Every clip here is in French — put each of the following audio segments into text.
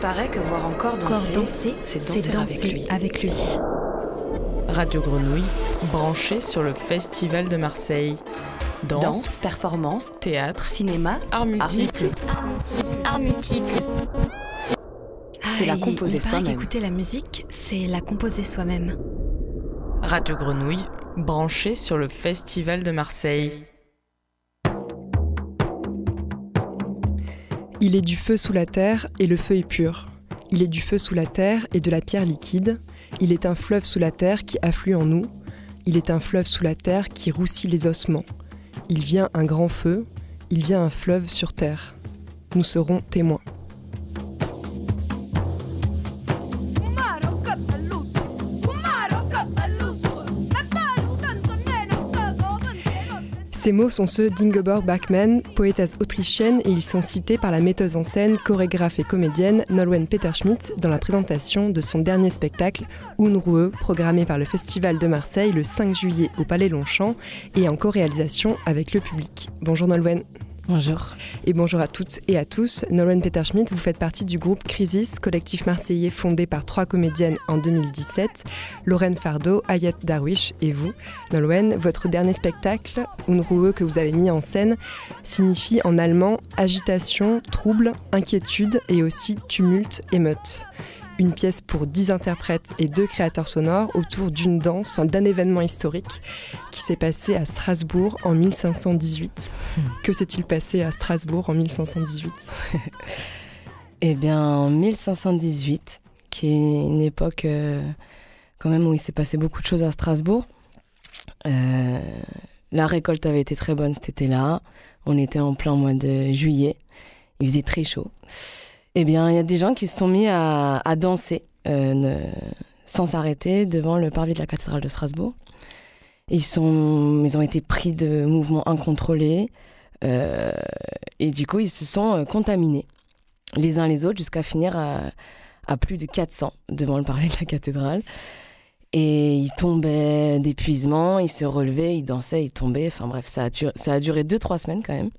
paraît que voir encore danser, danser c'est danser, avec, lui. Radio Grenouille, branché sur le Festival de Marseille. Danse, Danse, performance, théâtre, cinéma, art multiple. Art multiple. C'est la Ah, composer soi-même. qu'écouter la musique, c'est la composer soi-même. Radio Grenouille, branché sur le Festival de Marseille. Il est du feu sous la terre et le feu est pur. Il est du feu sous la terre et de la pierre liquide. Il est un fleuve sous la terre qui afflue en nous. Il est un fleuve sous la terre qui roussit les ossements. Il vient un grand feu. Il vient un fleuve sur terre. Nous serons témoins. Ces mots sont ceux d'Ingeborg Bachmann, poétesse autrichienne, et ils sont cités par la metteuse en scène, chorégraphe et comédienne Nolwenn Peterschmidt dans la présentation de son dernier spectacle Unruhe, programmé par le Festival de Marseille le 5 juillet au Palais Longchamp et en co-réalisation avec le public. Bonjour Nolwenn. Bonjour. Et bonjour à toutes et à tous. Nolwenn Peterschmidt, vous faites partie du groupe Crisis, collectif marseillais fondé par trois comédiennes en 2017, Lorraine Fardeau, Ayat Darwish et vous. Nolwenn, votre dernier spectacle, Unruhe, que vous avez mis en scène, signifie en allemand agitation, trouble, inquiétude et aussi tumulte, émeute. Une pièce pour dix interprètes et deux créateurs sonores autour d'une danse, d'un événement historique qui s'est passé à Strasbourg en 1518. Que s'est-il passé à Strasbourg en 1518 Eh bien, en 1518, qui est une époque euh, quand même où il s'est passé beaucoup de choses à Strasbourg. euh, la récolte avait été très bonne cet été-là. On était en plein mois de juillet. Il faisait très chaud. Eh bien, il y a des gens qui se sont mis à, danser euh, sans s'arrêter devant le parvis de la cathédrale de Strasbourg. Ils, ont été pris de mouvements incontrôlés. euh, et du coup, ils se sont euh, contaminés les uns les autres jusqu'à finir à, à plus de 400 devant le parvis de la cathédrale. Et ils tombaient d'épuisement, ils se relevaient, ils dansaient, ils tombaient. Enfin bref, ça a, duré, ça a duré 2-3 semaines quand même.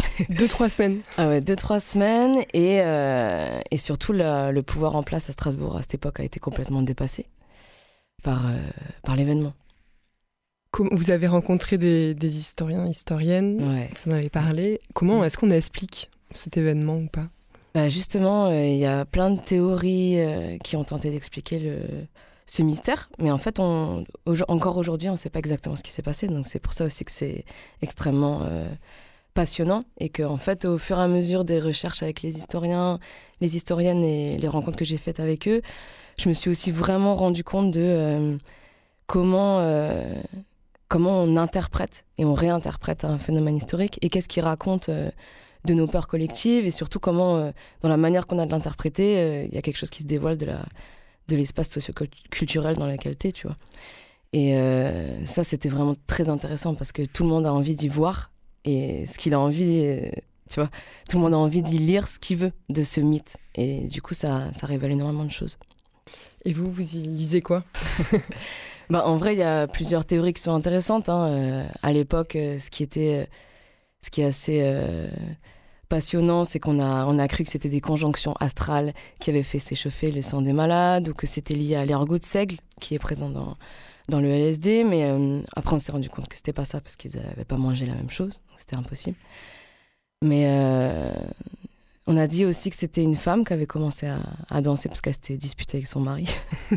Deux, trois semaines. Ah ouais, 2-3 semaines. Et, euh, et surtout, le, le pouvoir en place à Strasbourg à cette époque a été complètement dépassé par, euh, par l'événement. Vous avez rencontré des, des historiens, historiennes, Ouais. vous en avez parlé. Comment est-ce qu'on explique cet événement ou pas? Bah justement, euh, il y a plein de théories qui ont tenté d'expliquer le, ce mystère, mais en fait, on, encore aujourd'hui, on ne sait pas exactement ce qui s'est passé. Donc c'est pour ça aussi que c'est extrêmement et que en fait, au fur et à mesure des recherches avec les historiens, les historiennes et les rencontres que j'ai faites avec eux, je me suis aussi vraiment rendu compte de euh, comment euh, comment on interprète et on réinterprète un phénomène historique et qu'est-ce qu'il raconte. euh, de nos peurs collectives et surtout comment, dans la manière qu'on a de l'interpréter, il y a quelque chose qui se dévoile de, la, de l'espace socioculturel dans lequel tu es, tu vois. Et ça, c'était vraiment très intéressant parce que tout le monde a envie d'y voir et ce qu'il a envie, euh, tu vois, tout le monde a envie d'y lire ce qu'il veut de ce mythe. Et du coup, ça, ça révèle énormément de choses. Et vous, vous y lisez quoi? Bah, en vrai, il y a plusieurs théories qui sont intéressantes. hein. Euh, à l'époque, euh, ce qui était, ce qui est assez euh, passionnant, c'est qu'on a, on a cru que c'était des conjonctions astrales qui avaient fait s'échauffer le sang des malades, ou que c'était lié à l'ergot de seigle qui est présent dans, dans le LSD. Mais euh, après, on s'est rendu compte que c'était pas ça parce qu'ils n'avaient pas mangé la même chose, donc c'était impossible. Mais euh, on a dit aussi que c'était une femme qui avait commencé à, à danser parce qu'elle s'était disputée avec son mari.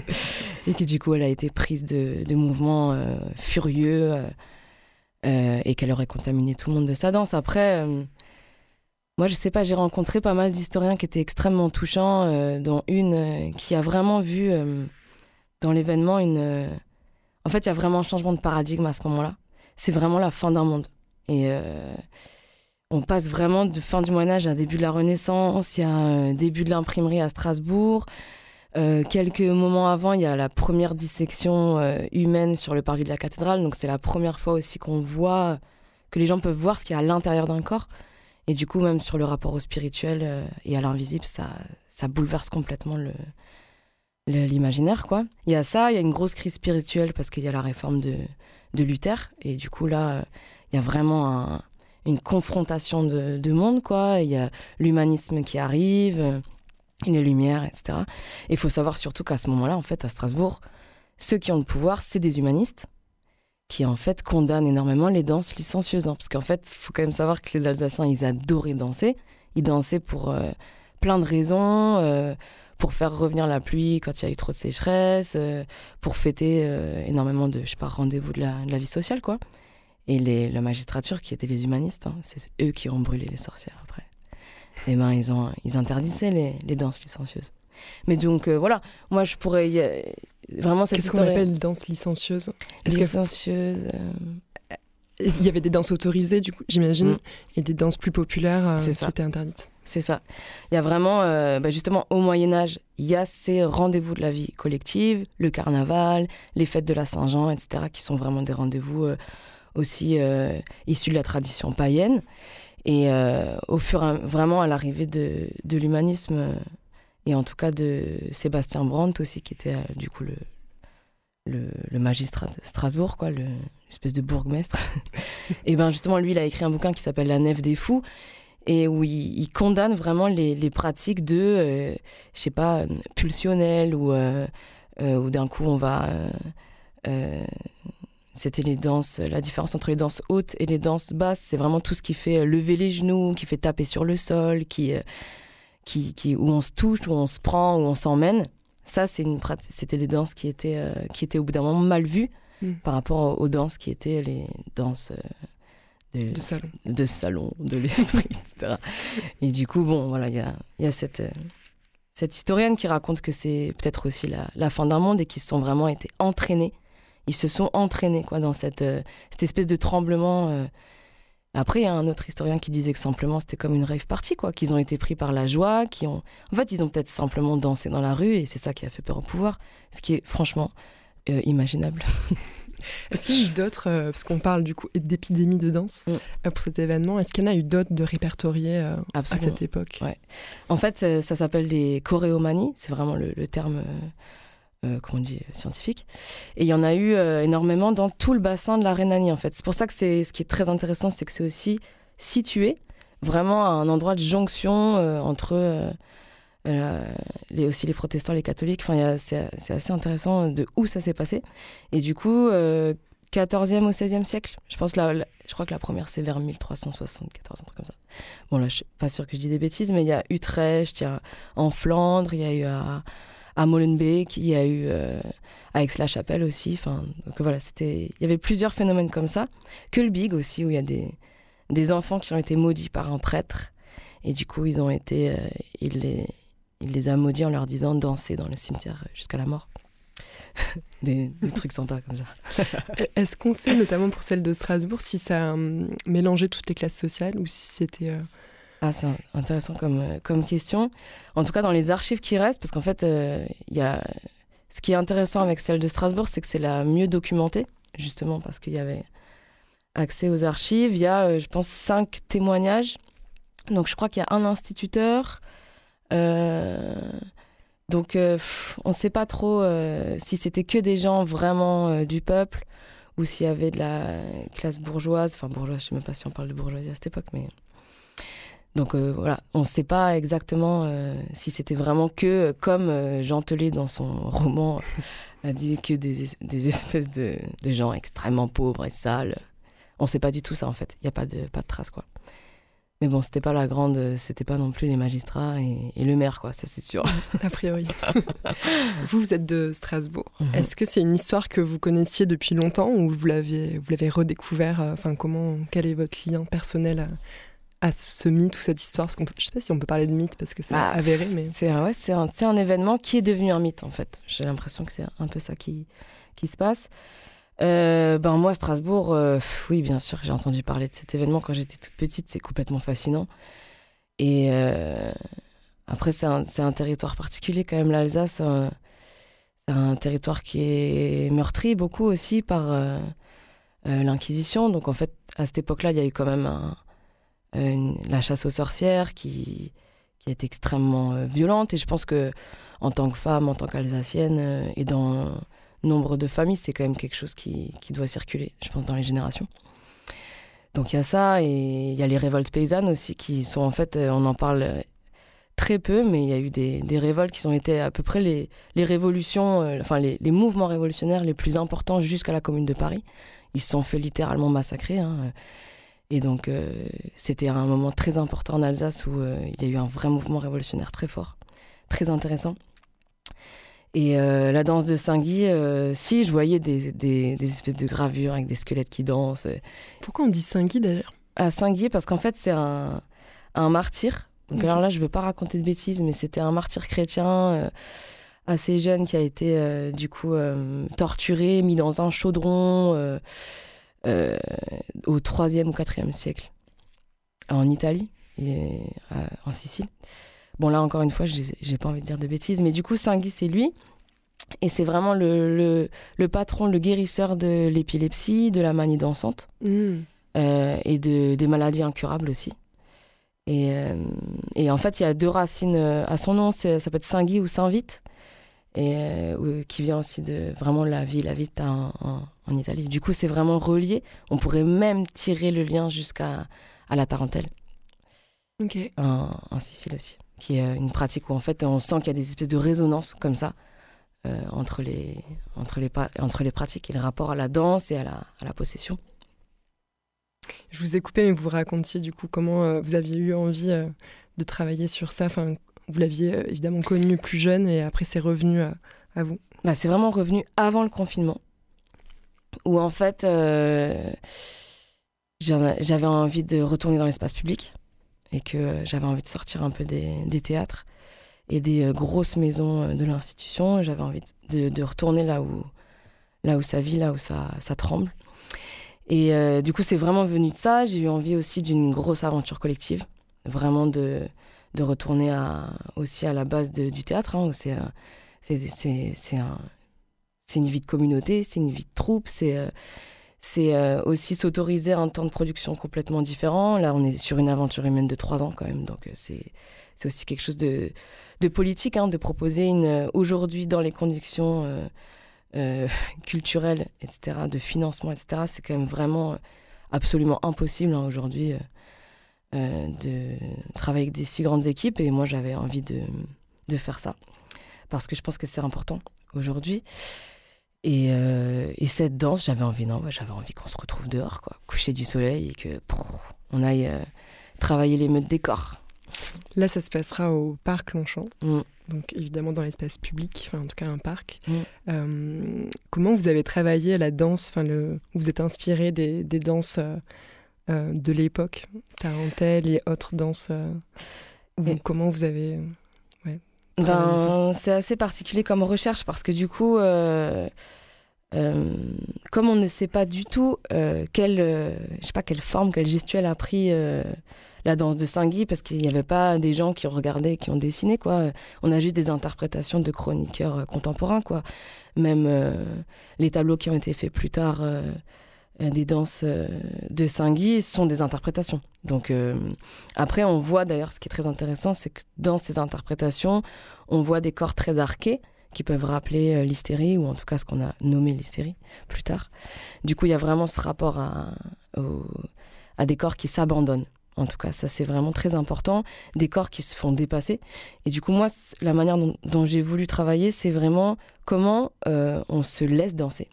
et que du coup, elle a été prise de, de mouvements euh, furieux et qu'elle aurait contaminé tout le monde de sa danse. Après, moi, je sais pas, j'ai rencontré pas mal d'historiens qui étaient extrêmement touchants, euh, dont une euh, qui a vraiment vu euh, dans l'événement une. Euh, En fait, il y a vraiment un changement de paradigme à ce moment-là. C'est vraiment la fin d'un monde. Et. euh, on passe vraiment de fin du Moyen Âge à début de la Renaissance, il y a un début de l'imprimerie à Strasbourg. Euh, quelques moments avant, il y a la première dissection euh, humaine sur le parvis de la cathédrale. Donc c'est la première fois aussi qu'on voit, que les gens peuvent voir ce qu'il y a à l'intérieur d'un corps. Et du coup, même sur le rapport au spirituel euh, et à l'invisible, ça, bouleverse complètement le- l'imaginaire. quoi. Il y a ça, il y a une grosse crise spirituelle parce qu'il y a la réforme de, de Luther. Et du coup, là, il y a vraiment un- une confrontation de, de monde. quoi. Il y a l'humanisme qui arrive. les lumières, etc. Et il faut savoir surtout qu'à ce moment-là, en fait, à Strasbourg, ceux qui ont le pouvoir, c'est des humanistes qui en fait condamnent énormément les danses licencieuses. hein. parce qu'en fait, il faut quand même savoir que les Alsaciens, ils adoraient danser. Ils dansaient pour euh, plein de raisons, euh, pour faire revenir la pluie quand il y a eu trop de sécheresse, euh, pour fêter euh, énormément de, je sais pas, rendez-vous de la, de la vie sociale, quoi. Et les, la magistrature, qui étaient les humanistes, hein, c'est eux qui ont brûlé les sorcières après. Et ben, ils, ont, ils interdisaient les, les danses licencieuses. Mais donc, euh, voilà, moi, je pourrais y- vraiment cette Qu'est-ce qu'on appelle danse licencieuse? Licencieuse. Il y avait des danses autorisées, du coup, j'imagine, Mm. et des danses plus populaires qui étaient interdites. C'est ça. Il y a vraiment, euh, bah, justement, au Moyen Âge, il y a ces rendez-vous de la vie collective, le carnaval, les fêtes de la Saint-Jean, etc., qui sont vraiment des rendez-vous euh, aussi euh, issus de la tradition païenne. Et au fur et vraiment à l'arrivée de, l'humanisme, et en tout cas de Sébastien Brandt aussi, qui était du coup le, le, magistrat de Strasbourg, quoi, le- l'espèce de bourgmestre. et ben justement, lui, il a écrit un bouquin qui s'appelle La Nef des Fous, et où il, il condamne vraiment les, les pratiques de, euh, je sais pas, pulsionnelles, ou euh, euh, où d'un coup on va. euh, euh, c'était les danses, la différence entre les danses hautes et les danses basses, c'est vraiment tout ce qui fait euh, lever les genoux, qui fait taper sur le sol, qui, euh, qui, qui, où on se touche, où on se prend, où on s'emmène. Ça, c'est une prati- c'était des danses qui étaient, euh, qui étaient au bout d'un moment mal vues Mm. par rapport aux, danses qui étaient les danses euh, de, De salon. de salon, de l'esprit, etc. Et du coup, bon, voilà, il y a, il y a cette, euh, cette historienne qui raconte que c'est peut-être aussi la, la fin d'un monde et qu'ils se sont vraiment été entraînés. Ils se sont entraînés quoi, dans cette, euh, cette espèce de tremblement. euh. Après, il y a un autre historien qui disait que simplement c'était comme une rave party, quoi, qu'ils ont été pris par la joie, qui ont... En fait, ils ont peut-être simplement dansé dans la rue et c'est ça qui a fait peur au pouvoir, ce qui est franchement imaginable. Est-ce qu'il y a eu d'autres, euh, parce qu'on parle du coup d'épidémie de danse Mm. euh, pour cet événement, est-ce qu'il y en a eu d'autres de répertoriés euh, à cette époque? Ouais. En fait, ça s'appelle des choréomanies, c'est vraiment le, le terme, euh, euh, comment on dit, scientifique. Et il y en a eu énormément dans tout le bassin de la Rhénanie, en fait. C'est pour ça que c'est, ce qui est très intéressant, c'est que c'est aussi situé vraiment à un endroit de jonction entre les, aussi les protestants les catholiques. Enfin, c'est, assez intéressant de où ça s'est passé. Et du coup, euh, 14e au 16e siècle, je pense, la, je crois que la première, c'est vers 1374, un truc comme ça. Bon, là, je suis pas sûre que je dis des bêtises, mais il y a Utrecht, il y a en Flandre, il y a eu à, Molenbeek, il y a eu euh, à Aix-la-Chapelle aussi. Enfin, donc voilà, c'était, il y avait plusieurs phénomènes comme ça. Que le Big aussi, où il y a des, des enfants qui ont été maudits par un prêtre. Et du coup, ils ont été, euh, les, il les a maudits en leur disant danser dans le cimetière jusqu'à la mort. des, des trucs sympas comme ça. Est-ce qu'on sait, notamment pour celle de Strasbourg, si ça hum, mélangé toutes les classes sociales ou si c'était... euh, Ah, c'est intéressant comme, euh, comme question. En tout cas, dans les archives qui restent, parce qu'en fait, euh, y a... ce qui est intéressant avec celle de Strasbourg, c'est que c'est la mieux documentée, justement, parce qu'il y avait accès aux archives. Il y a, euh, je pense, cinq témoignages. Donc, je crois qu'il y a un instituteur. Euh, Donc, euh, on ne sait pas trop euh, si c'était que des gens vraiment du peuple ou s'il y avait de la classe bourgeoise. Enfin, bourgeoise, je ne sais même pas si on parle de bourgeoisie à cette époque, mais. Donc voilà, on ne sait pas exactement si c'était vraiment que, comme Jean Telet dans son roman a dit, que des, es- des espèces de, de gens extrêmement pauvres et sales. On ne sait pas du tout ça en fait. Il n'y a pas de, pas de traces quoi. Mais bon, c'était pas la grande, c'était pas non plus les magistrats et, et le maire quoi, ça c'est sûr. a priori. vous, vous êtes de Strasbourg. Mhm. Est-ce que c'est une histoire que vous connaissiez depuis longtemps ou vous l'avez, vous l'avez redécouvert euh, Enfin, comment, quel est votre lien personnel à, à ce mythe ou cette histoire? Parce qu'on peut- Je sais pas si on peut parler de mythe parce que c'est Ah, avéré, mais C'est un, ouais, un, un événement qui est devenu un mythe, en fait. J'ai l'impression que c'est un peu ça qui, qui se passe. Euh, ben moi, Strasbourg, euh, oui, bien sûr, j'ai entendu parler de cet événement quand j'étais toute petite. C'est complètement fascinant. Et euh, après, c'est un, un territoire particulier quand même, l'Alsace. c'est un territoire qui est meurtri beaucoup aussi par l'Inquisition. Donc en fait, à cette époque-là, il y a eu quand même la chasse aux sorcières qui, qui est extrêmement violente. Et je pense que en tant que femme, en tant qu'Alsacienne, et dans nombre de familles, c'est quand même quelque chose qui, qui doit circuler, je pense, dans les générations. Donc il y a ça, et il y a les révoltes paysannes aussi, qui sont en fait, euh, on en parle euh, très peu, mais il y a eu des, des, révoltes qui ont été à peu près les, les révolutions, euh, enfin les, mouvements révolutionnaires les plus importants jusqu'à la Commune de Paris. Ils se sont fait littéralement massacrer. Hein. Et donc, euh, c'était un moment très important en Alsace où euh, il y a eu un vrai mouvement révolutionnaire très fort, très intéressant. Et euh, la danse de Saint-Guy, si, je voyais des, des, des, espèces de gravures avec des squelettes qui dansent. Pourquoi on dit Saint-Guy d'ailleurs? À Saint-Guy, parce qu'en fait, c'est un, un, martyr. Donc, okay. alors là, je ne veux pas raconter de bêtises, mais c'était un martyr chrétien assez jeune qui a été du coup torturé, mis dans un chaudron euh, au 3e ou 4e siècle en Italie et euh, en Sicile. Bon, là, encore une fois, j'ai pas envie de dire de bêtises, mais du coup, Saint-Guy, c'est lui. Et c'est vraiment le, le, le, patron, le guérisseur de l'épilepsie, de la manie dansante mmh. euh, et de, des maladies incurables aussi. Et, euh, et, en fait, il y a deux racines à son nom, ça peut être Saint-Guy ou Saint-Vite, et euh, qui vient aussi de vraiment la ville, la Vita en, en, en Italie. Du coup, c'est vraiment relié. On pourrait même tirer le lien jusqu'à à la tarentelle. Ok. En, en, Sicile aussi, qui est une pratique où en fait on sent qu'il y a des espèces de résonances comme ça euh, entre, les, entre, les, entre les pratiques et le rapport à la danse et à la, à la possession. Je vous ai coupé, mais vous racontiez du coup comment euh, vous aviez eu envie euh, de travailler sur ça. Enfin, vous l'aviez euh, évidemment connu plus jeune et après c'est revenu à, à vous. Bah, c'est vraiment revenu avant le confinement, où en fait euh, j'avais envie de retourner dans l'espace public et que j'avais envie de sortir un peu des, théâtres et des euh, grosses maisons de l'institution. J'avais envie de, retourner là où, là où ça vit, là où ça, ça tremble. Et euh, du coup, c'est vraiment venu de ça. J'ai eu envie aussi d'une grosse aventure collective, vraiment de, de retourner aussi à la base du théâtre, hein, où c'est un, une vie de communauté, c'est une vie de troupe, c'est euh, c'est euh, aussi s'autoriser un temps de production complètement différent. Là, on est sur une aventure humaine de trois ans quand même, donc euh, c'est c'est aussi quelque chose de, de politique, hein, de proposer une aujourd'hui dans les conditions euh, euh, culturelles, etc., de financement, etc. C'est quand même vraiment absolument impossible hein, aujourd'hui euh, de travailler avec des si grandes équipes et moi j'avais envie de, de, faire ça parce que je pense que c'est important aujourd'hui et, euh, et, cette danse j'avais envie non j'avais envie qu'on se retrouve dehors quoi. Coucher du soleil et que on aille euh, travailler les meutes des corps. Là ça se passera au parc Longchamp. Mm. donc évidemment dans l'espace public enfin en tout cas un parc. Mm. euh, comment vous avez travaillé la danse? Enfin vous êtes inspiré des, des danses de l'époque, tarentelle et autres danses Comment vous avez... Ben, c'est assez particulier comme recherche parce que du coup, euh, comme on ne sait pas du tout quelle, je sais pas, quelle forme, quelle gestuelle a pris la danse de Saint-Guy parce qu'il n'y avait pas des gens qui ont regardé, qui ont dessiné quoi. On a juste des interprétations de chroniqueurs contemporains quoi. Même les tableaux qui ont été faits plus tard des danses de Saint-Guy sont des interprétations. Donc euh, après, on voit d'ailleurs, ce qui est très intéressant, c'est que dans ces interprétations, on voit des corps très arqués qui peuvent rappeler euh, l'hystérie, ou en tout cas ce qu'on a nommé l'hystérie plus tard. Du coup, il y a vraiment ce rapport à, des corps qui s'abandonnent. En tout cas, ça c'est vraiment très important. Des corps qui se font dépasser. Et du coup, moi, la manière dont, j'ai voulu travailler, c'est vraiment comment euh, on se laisse danser.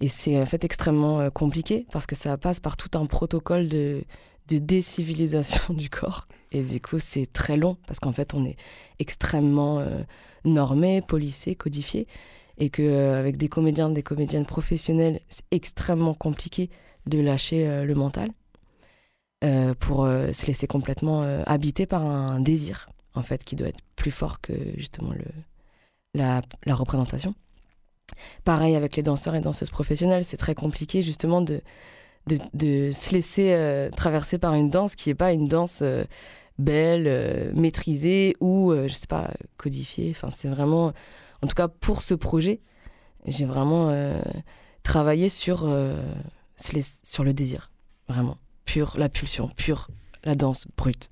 Et c'est en fait extrêmement euh, compliqué parce que ça passe par tout un protocole de, décivilisation du corps. Et du coup, c'est très long parce qu'en fait, on est extrêmement euh, normé, policé, codifié. Et qu'avec euh, avec des comédiens, des comédiennes professionnelles, c'est extrêmement compliqué de lâcher euh, le mental euh, pour euh, se laisser complètement euh, habiter par un désir, en fait, qui doit être plus fort que justement la représentation. Pareil avec les danseurs et danseuses professionnelles, c'est très compliqué justement de, de, de se laisser euh, traverser par une danse qui n'est pas une danse euh, belle, euh, maîtrisée ou, je sais pas, codifiée. Enfin, c'est vraiment, en tout cas pour ce projet, j'ai vraiment travaillé sur, sur le désir, vraiment, pure, la pulsion, pure, la danse brute.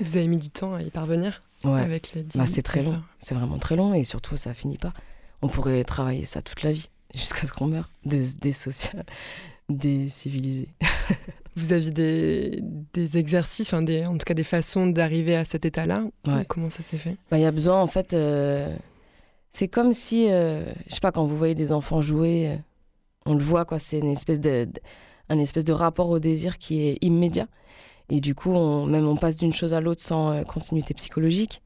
Vous avez mis du temps à y parvenir ouais. avec les bah, C'est très long, c'est vraiment très long et surtout ça finit pas on pourrait travailler ça toute la vie, jusqu'à ce qu'on meure, des, des sociales, décivilisés. Vous aviez des, des exercices, enfin des, en tout cas des façons d'arriver à cet état-là. Ouais. Comment ça s'est fait? Bah, Il y a besoin, en fait, euh, c'est comme si, euh, je sais pas, quand vous voyez des enfants jouer, euh, on le voit, quoi, c'est une espèce de, de- un espèce de rapport au désir qui est immédiat. Et du coup, on, même on passe d'une chose à l'autre sans euh, continuité psychologique.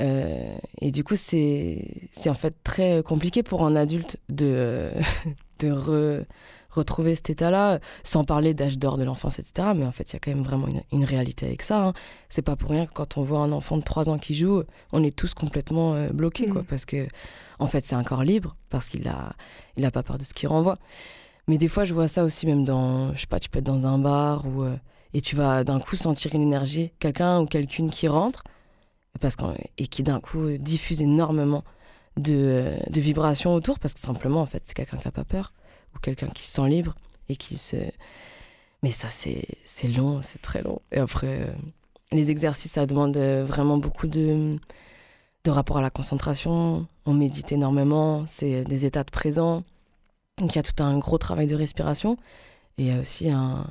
Euh, et du coup, c'est en fait très compliqué pour un adulte de, de re- retrouver cet état-là, sans parler d'âge d'or de l'enfance, etc. Mais en fait, il y a quand même vraiment une, une réalité avec ça. hein. C'est pas pour rien que quand on voit un enfant de 3 ans qui joue, on est tous complètement euh, bloqués, quoi, Mhm. parce que en fait, c'est un corps libre, parce qu'il a, il a pas peur de ce qu'il renvoie. Mais des fois, je vois ça aussi même dans, je sais pas, tu peux être dans un bar ou euh, et tu vas d'un coup sentir une énergie, quelqu'un ou quelqu'une qui rentre, parce qu'en- et qui d'un coup diffuse énormément de, vibrations autour, parce que simplement, en fait, c'est quelqu'un qui a pas peur ou quelqu'un qui se sent libre et qui se. Mais ça, c'est c'est long, c'est très long. Et après, euh, les exercices, ça demande euh, vraiment beaucoup de, de rapport à la concentration. On médite énormément, c'est des états de présent. Donc il y a tout un gros travail de respiration. Et il y a aussi un,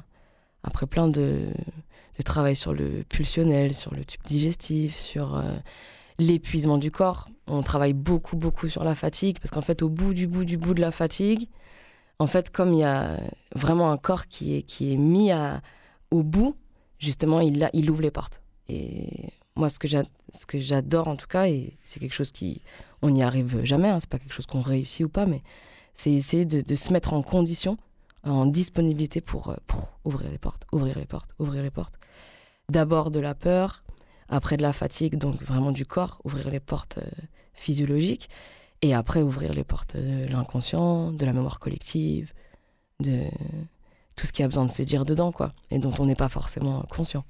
après plein de, de travail sur le pulsionnel, sur le tube digestif, sur euh, l'épuisement du corps. On travaille beaucoup, beaucoup sur la fatigue, parce qu'en fait, au bout du bout du bout de la fatigue, en fait, comme il y a vraiment un corps qui est, qui est mis à, au bout, justement, il, il ouvre les portes. Et moi, ce que j'adore, en tout cas, et c'est quelque chose qui... On n'y arrive jamais, hein, c'est pas quelque chose qu'on réussit ou pas, mais c'est essayer de se mettre en condition, en disponibilité pour, euh, pour ouvrir les portes, ouvrir les portes, ouvrir les portes. D'abord de la peur, après de la fatigue, donc vraiment du corps, ouvrir les portes euh, physiologiques, et après ouvrir les portes de l'inconscient, de la mémoire collective, de tout ce qui a besoin de se dire dedans, quoi, et dont on n'est pas forcément conscient.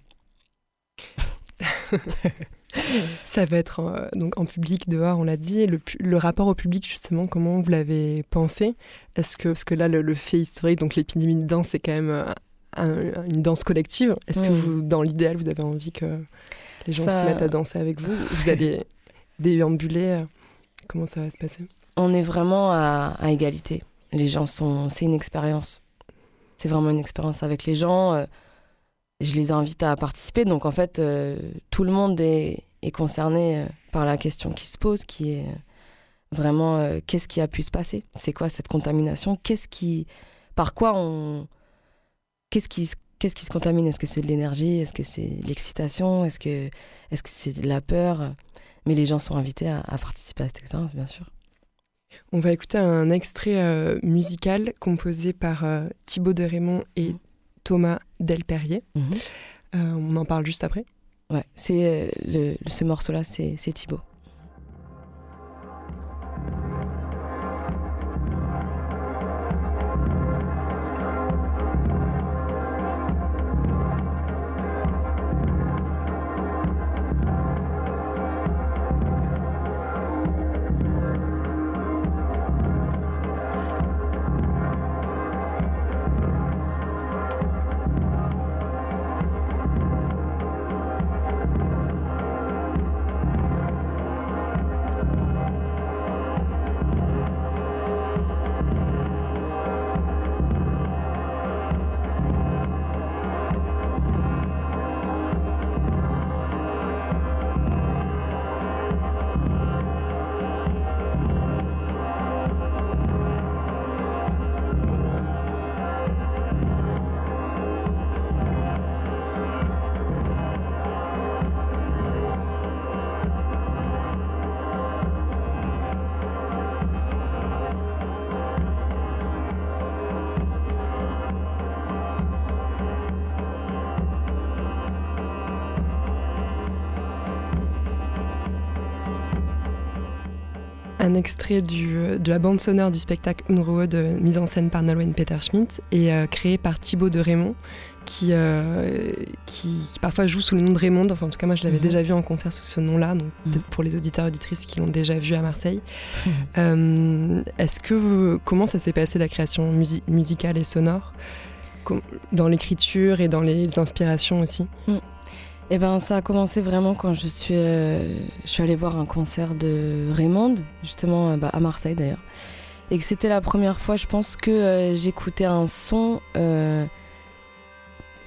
Ça va être euh, donc en public, dehors, on l'a dit. Le, rapport au public, justement, comment vous l'avez pensé? Est-ce que, parce que là, le, le fait historique, donc l'épidémie de danse, c'est quand même euh, un- une danse collective. Est-ce que vous, dans l'idéal, vous avez envie que les gens Ça- se mettent à danser avec vous? Vous allez déambuler euh, Comment ça va se passer? On est vraiment à, à égalité. Les gens sont. C'est une expérience. C'est vraiment une expérience avec les gens. Je les invite à participer. Donc en fait, euh, tout le monde est, est concerné euh, par la question qui se pose, qui est euh, vraiment euh, qu'est-ce qui a pu se passer? C'est quoi cette contamination? Qu'est-ce qui. Par quoi on. Qu'est-ce qui, se- qu'est-ce qui se contamine? Est-ce que c'est de l'énergie? Est-ce que c'est de l'excitation? Est-ce que est-ce que c'est de la peur? Mais les gens sont invités à, à participer à cette expérience, bien sûr. On va écouter un extrait euh, musical composé par euh, Thibaut de Raymond et Mhm. Thomas Delperrier. Mhm. Euh, on en parle juste après. Ouais, c'est euh, le, ce morceau-là, c'est c'est Thibaut. Un extrait du, euh, de la bande sonore du spectacle Unruhe, mise en scène par Nolwenn Peter-Schmidt et euh, créé par Thibaut de Raymond, qui, euh, qui, qui parfois joue sous le nom de Raymond. Enfin, en tout cas, moi, je l'avais Mhm. déjà vu en concert sous ce nom-là, donc Mhm. peut-être pour les auditeurs et auditrices qui l'ont déjà vu à Marseille. Euh, Est-ce que vous- comment ça s'est passé la création musi- musicale et sonore? Dans l'écriture et dans les inspirations aussi? Eh ben, ça a commencé vraiment quand je suis, euh, je suis allée voir un concert de Raymond, justement euh, bah, à Marseille d'ailleurs. Et que c'était la première fois, je pense, que euh, j'écoutais un son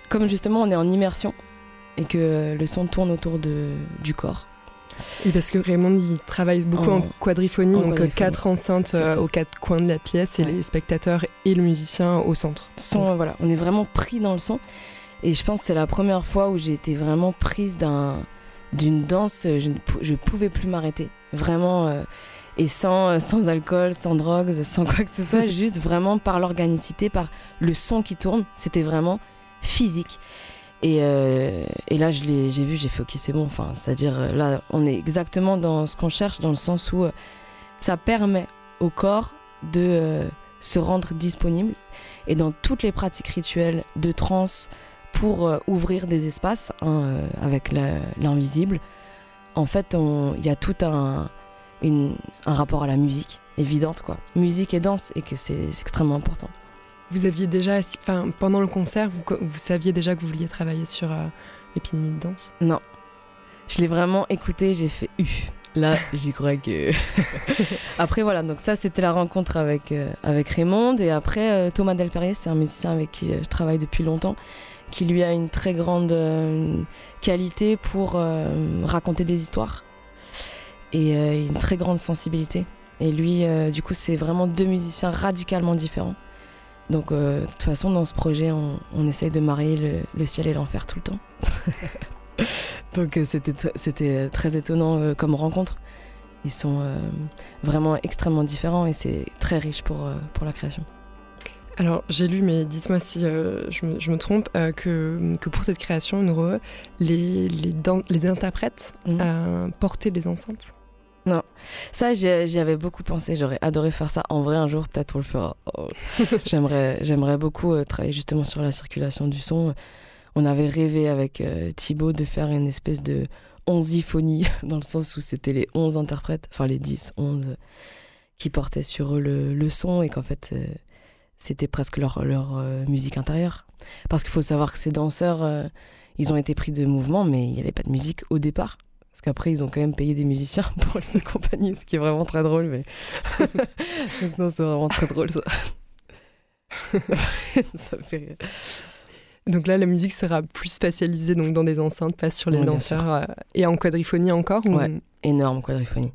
comme justement on est en immersion et que le son tourne autour de, du corps. Oui, parce que Raymond, il travaille beaucoup en, En- quadriphonie, en donc quadriphonie. quatre enceintes euh, aux quatre coins de la pièce et les spectateurs et le musicien au centre. Son, voilà, on est vraiment pris dans le son. Et je pense que c'est la première fois où j'ai été vraiment prise d'un, d'une danse. euh, Je ne je pouvais plus m'arrêter. Vraiment. euh, et sans, euh, sans alcool, sans drogues, sans quoi que ce soit, juste vraiment par l'organicité, par le son qui tourne. C'était vraiment physique. Et, euh, et là, je l'ai- j'ai vu, j'ai fait ok, c'est bon. Enfin, c'est-à-dire, là, on est exactement dans ce qu'on cherche, dans le sens où euh, ça permet au corps de se rendre disponible. Et dans toutes les pratiques rituelles de trance pour euh, ouvrir des espaces hein, euh, avec l'invisible, en fait, il y a tout un, une- un rapport à la musique évidente, quoi. Musique et danse, et que c'est extrêmement important. Vous aviez déjà, enfin, pendant le concert, vous, saviez déjà que vous vouliez travailler sur euh, l'épidémie de danse? Non. Je l'ai vraiment écouté, j'ai fait U. Là, j'y crois que. après, voilà, donc ça, c'était la rencontre avec, euh, avec Raymond. Et après, euh, Thomas Delperrier, c'est un musicien avec qui je travaille depuis longtemps, qui lui a une très grande euh, qualité pour euh, raconter des histoires et euh, une très grande sensibilité. Et lui, du coup, c'est vraiment deux musiciens radicalement différents. Donc, de toute façon, dans ce projet, on, essaye de marier le, ciel et l'enfer tout le temps. Donc, c'était tr- c'était très étonnant comme rencontre. Ils sont vraiment extrêmement différents et c'est très riche pour, pour la création. Alors, j'ai lu, mais dites-moi si euh, je, me, je me trompe, euh, que, que pour cette création, Nouro, les, les, interprètes Mhm. euh, portaient des enceintes? Ça, j'y avais beaucoup pensé. J'aurais adoré faire ça. En vrai, un jour, peut-être on le fera. Oh. J'aimerais, beaucoup travailler justement sur la circulation du son. On avait rêvé avec Thibaut de faire une espèce de onziphonie, dans le sens où c'était les 11 interprètes, enfin les 10, 11, euh, qui portaient sur eux le, le son et qu'en fait, c'était presque leur, leur euh, musique intérieure. Parce qu'il faut savoir que ces danseurs, euh, ils ont été pris de mouvement, mais il n'y avait pas de musique au départ. Parce qu'après, ils ont quand même payé des musiciens pour les accompagner, ce qui est vraiment très drôle. Mais... Non, c'est vraiment très drôle ça. ça me fait rire. Donc là, la musique sera plus spatialisée donc, dans des enceintes, pas sur les Oui, danseurs. euh, et en quadriphonie encore ou- Ouais. Énorme quadriphonie.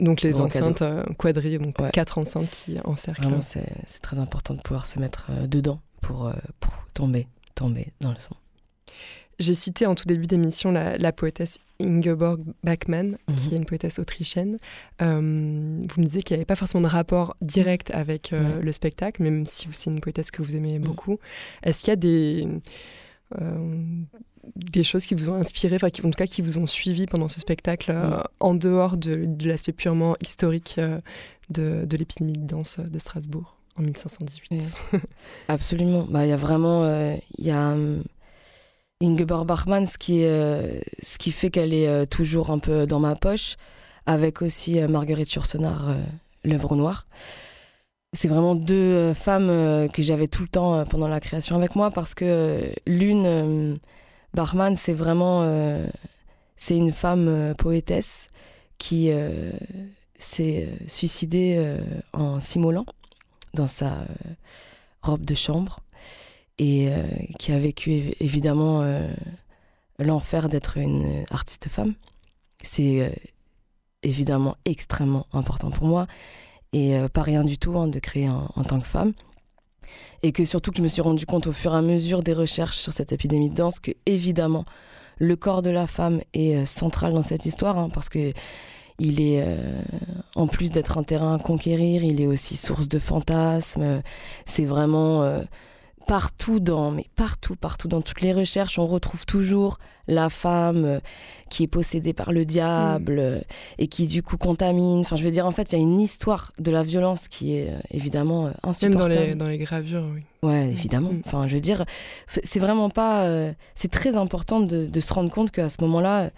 Donc les enceintes euh, quadri, donc Ouais. quatre enceintes qui encerclent. Vraiment, c'est c'est très important de pouvoir se mettre euh, dedans pour, euh, pour tomber, tomber dans le son. J'ai cité en tout début d'émission la, la poétesse Ingeborg Bachmann, qui Mhm. est une poétesse autrichienne. Euh, vous me disiez qu'il n'y avait pas forcément de rapport direct avec Ouais. le spectacle, même si c'est une poétesse que vous aimez Mhm. beaucoup. Est-ce qu'il y a des, euh, des choses qui vous ont inspiré, enfin qui, en tout cas qui vous ont suivi pendant ce spectacle, euh, Mhm. en dehors de, de l'aspect purement historique euh, de, de l'épidémie de danse de Strasbourg en 1518 Ouais. Absolument. Bah, Il y a vraiment. euh, Il y a hum, Ingeborg Bachmann, ce qui, euh, ce qui fait qu'elle est euh, toujours un peu dans ma poche, avec aussi euh, Marguerite Yourcenar, L'œuvre noire. C'est vraiment deux femmes que j'avais tout le temps pendant la création avec moi, parce que l'une, Bachmann, c'est vraiment. euh, c'est une femme euh, poétesse qui euh, s'est suicidée en s'immolant dans sa robe de chambre et qui a vécu évi- évidemment l'enfer d'être une artiste femme. C'est évidemment extrêmement important pour moi et pas rien du tout hein, de créer en tant que femme. Et que surtout que je me suis rendu compte au fur et à mesure des recherches sur cette épidémie de danse que évidemment le corps de la femme est euh, central dans cette histoire hein, parce que il est, euh, en plus d'être un terrain à conquérir, il est aussi source de fantasmes. C'est vraiment euh, partout dans, mais partout, partout dans toutes les recherches, on retrouve toujours la femme euh, qui est possédée par le diable euh, et qui du coup contamine. Enfin, je veux dire, en fait, il y a une histoire de la violence qui est euh, évidemment euh, Même insupportable. dans les, dans les gravures, oui. Ouais, évidemment. Mm. Enfin, je veux dire, c'est vraiment pas. euh, c'est très important de, de se rendre compte qu'à ce moment-là,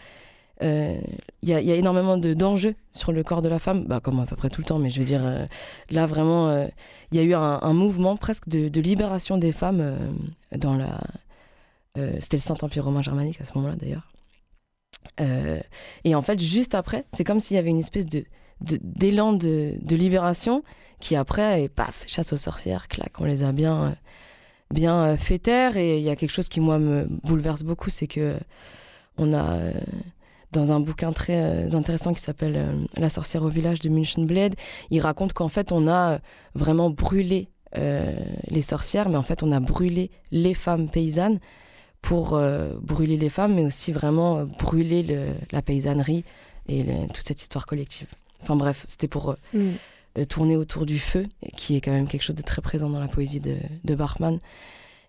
il y, a, y a énormément de d'enjeux sur le corps de la femme, bah, comme à peu près tout le temps, mais je veux dire, euh, là vraiment, euh, il y a eu un, mouvement presque de, de libération des femmes euh, dans la. euh, C'était le Saint-Empire romain germanique à ce moment-là d'ailleurs. Euh, et en fait, juste après, c'est comme s'il y avait une espèce d'élan de, de libération qui après est paf chasse aux sorcières clac on les a bien euh, bien fêtère. Et il y a quelque chose qui, moi, me bouleverse beaucoup, c'est que on a, dans un bouquin très intéressant qui s'appelle La sorcière au village de Münchenbled, il raconte qu'en fait, on a vraiment brûlé les sorcières, mais en fait, on a brûlé les femmes paysannes pour brûler les femmes, mais aussi vraiment brûler le, la paysannerie et toute cette histoire collective. Enfin bref, c'était pour mm. Euh, tourner autour du feu, qui est quand même quelque chose de très présent dans la poésie de, de Bachmann.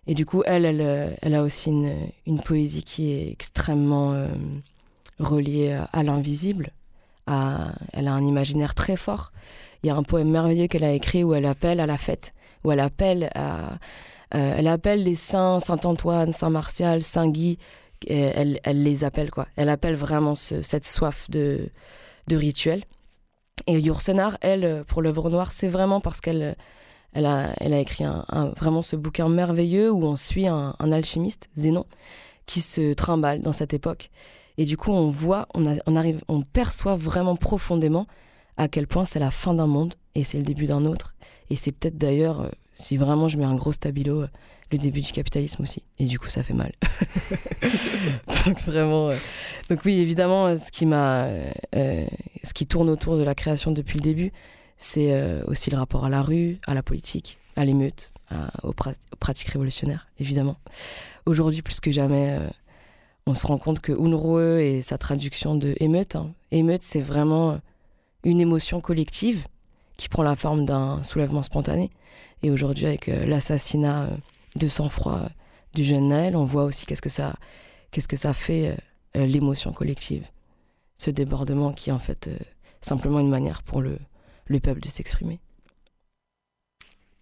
Et du coup, elle, elle, euh, elle a aussi une, une, poésie qui est extrêmement euh, reliée à l'invisible. Elle a un imaginaire très fort. Il y a un poème merveilleux qu'elle a écrit où elle appelle à la fête, où elle appelle à, elle appelle les saints, Saint Antoine, Saint Martial, Saint Guy. Elle, les appelle quoi. Elle appelle vraiment cette soif de, rituel. Et Yourcenar, elle, euh, pour l'œuvre noire, c'est vraiment parce qu'elle euh, elle a, écrit un, vraiment ce bouquin merveilleux où on suit un, alchimiste, Zénon, qui se trimballe dans cette époque. Et du coup, on voit, on, arrive, on perçoit vraiment profondément à quel point c'est la fin d'un monde et c'est le début d'un autre. Et c'est peut-être d'ailleurs, euh, si vraiment je mets un gros stabilo, le début du capitalisme aussi. Et du coup, ça fait mal. donc vraiment. Euh, donc oui, évidemment, euh, euh, ce qui tourne autour de la création depuis le début, c'est aussi le rapport à la rue, à la politique, à l'émeute, aux, pratiques révolutionnaires, évidemment. Aujourd'hui, plus que jamais, on se rend compte que Unruhe et sa traduction de émeute, hein, émeute, c'est vraiment une émotion collective qui prend la forme d'un soulèvement spontané. Et aujourd'hui, avec l'assassinat de sang-froid du jeune Naël, on voit aussi qu'est-ce que ça, qu'est-ce que ça fait euh, l'émotion collective. Ce débordement qui est en fait euh, simplement une manière pour le, le peuple de s'exprimer.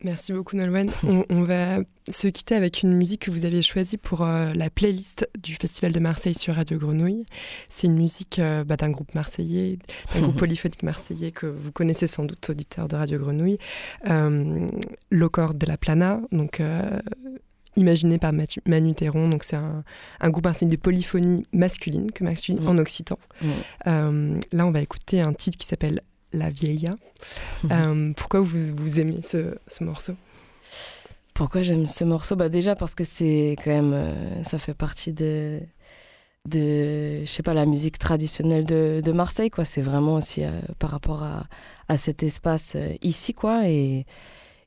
Merci beaucoup Nolwenn. on, va se quitter avec une musique que vous avez choisie pour euh, la playlist du Festival de Marseille sur Radio Grenouille. C'est une musique bah, d'un groupe marseillais, d'un groupe polyphonique marseillais que vous connaissez sans doute, auditeur de Radio Grenouille, euh, L'Ocor de la Plana, donc euh, imaginé par Manu Théron. Donc c'est un, groupe marseillais de polyphonie masculine que masculine en occitan. là, on va écouter un titre qui s'appelle la Vieilla. Euh, pourquoi vous, vous aimez ce, ce morceau? Pourquoi j'aime ce morceau? Bah Déjà parce que c'est quand même, euh, ça fait partie de, de, je sais pas, la musique traditionnelle de, de Marseille, quoi. C'est vraiment aussi euh, par rapport à, à cet espace ici, quoi. Et,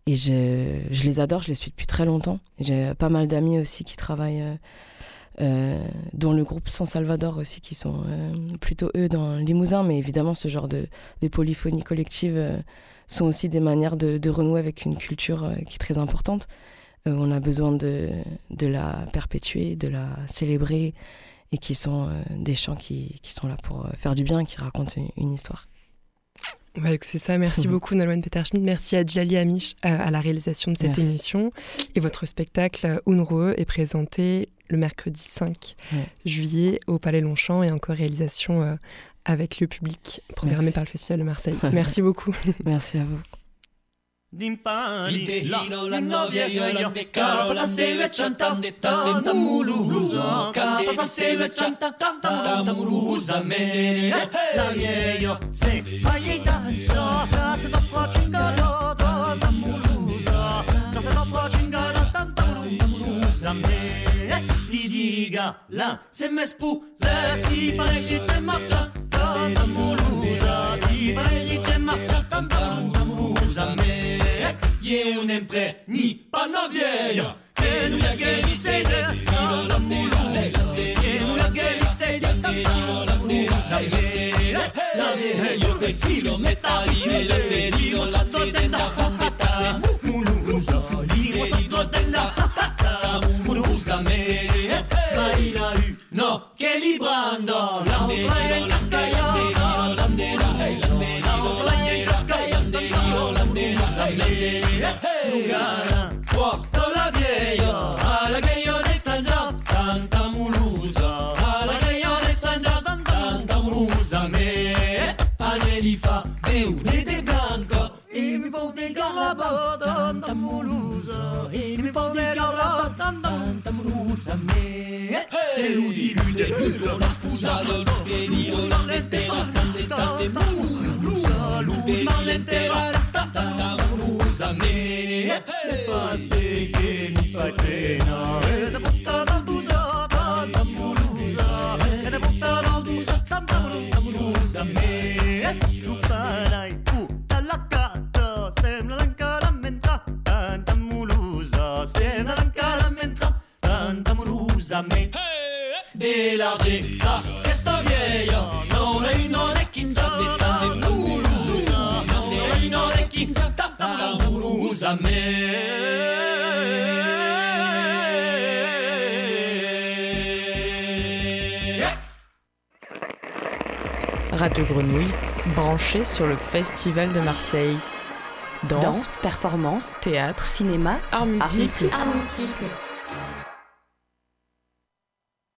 et je, je, les adore, je les suis depuis très longtemps. J'ai pas mal d'amis aussi qui travaillent euh, dont le groupe San Salvador aussi, qui sont euh, plutôt eux dans Limousin, mais évidemment ce genre de, de polyphonie collective euh, sont aussi des manières de, renouer avec une culture qui est très importante. on a besoin de, la perpétuer, de la célébrer, et qui sont des chants qui, sont là pour faire du bien, qui racontent une histoire. Écouter ça. Merci mhm. beaucoup, Nolwenn Peterschmidt. Merci à Djali Amish euh, à la réalisation de cette émission. Et votre spectacle Unruhe est présenté le mercredi 5 juillet au Palais Longchamp et en co-réalisation euh, avec le public programmé par le Festival de Marseille. Merci beaucoup. Merci à vous. Dimpani Intehino la novia io la decca Pasa seve chanta Tanta muluza Pasa seve chanta Tanta muluza Mene la vieio Se fai e danza Sa se dopo cingaro Tanta muluza Sa se dopo cingaro Tanta muluza Mene Gli diga la Se me spu Se sti pare che te mazza Tanta muluza eu nem pré, ni pas na vieille. Que nous la guérissez de la moulouse. Que nous la guérissez de la moulouse. La vieille, io vecino, metallire, le deliro, la tenda fondetta. Moulouse, lire, si dos usalo lo querido, non enterarate, te usalo, querido, non enterarate, usame, es pase que mi faena, es Questa non è in non è in me. Radio Grenouille, branché sur le Festival de Marseille. Danse, Danse, performance, théâtre, cinéma, art art multiple. multiple. Art multiple.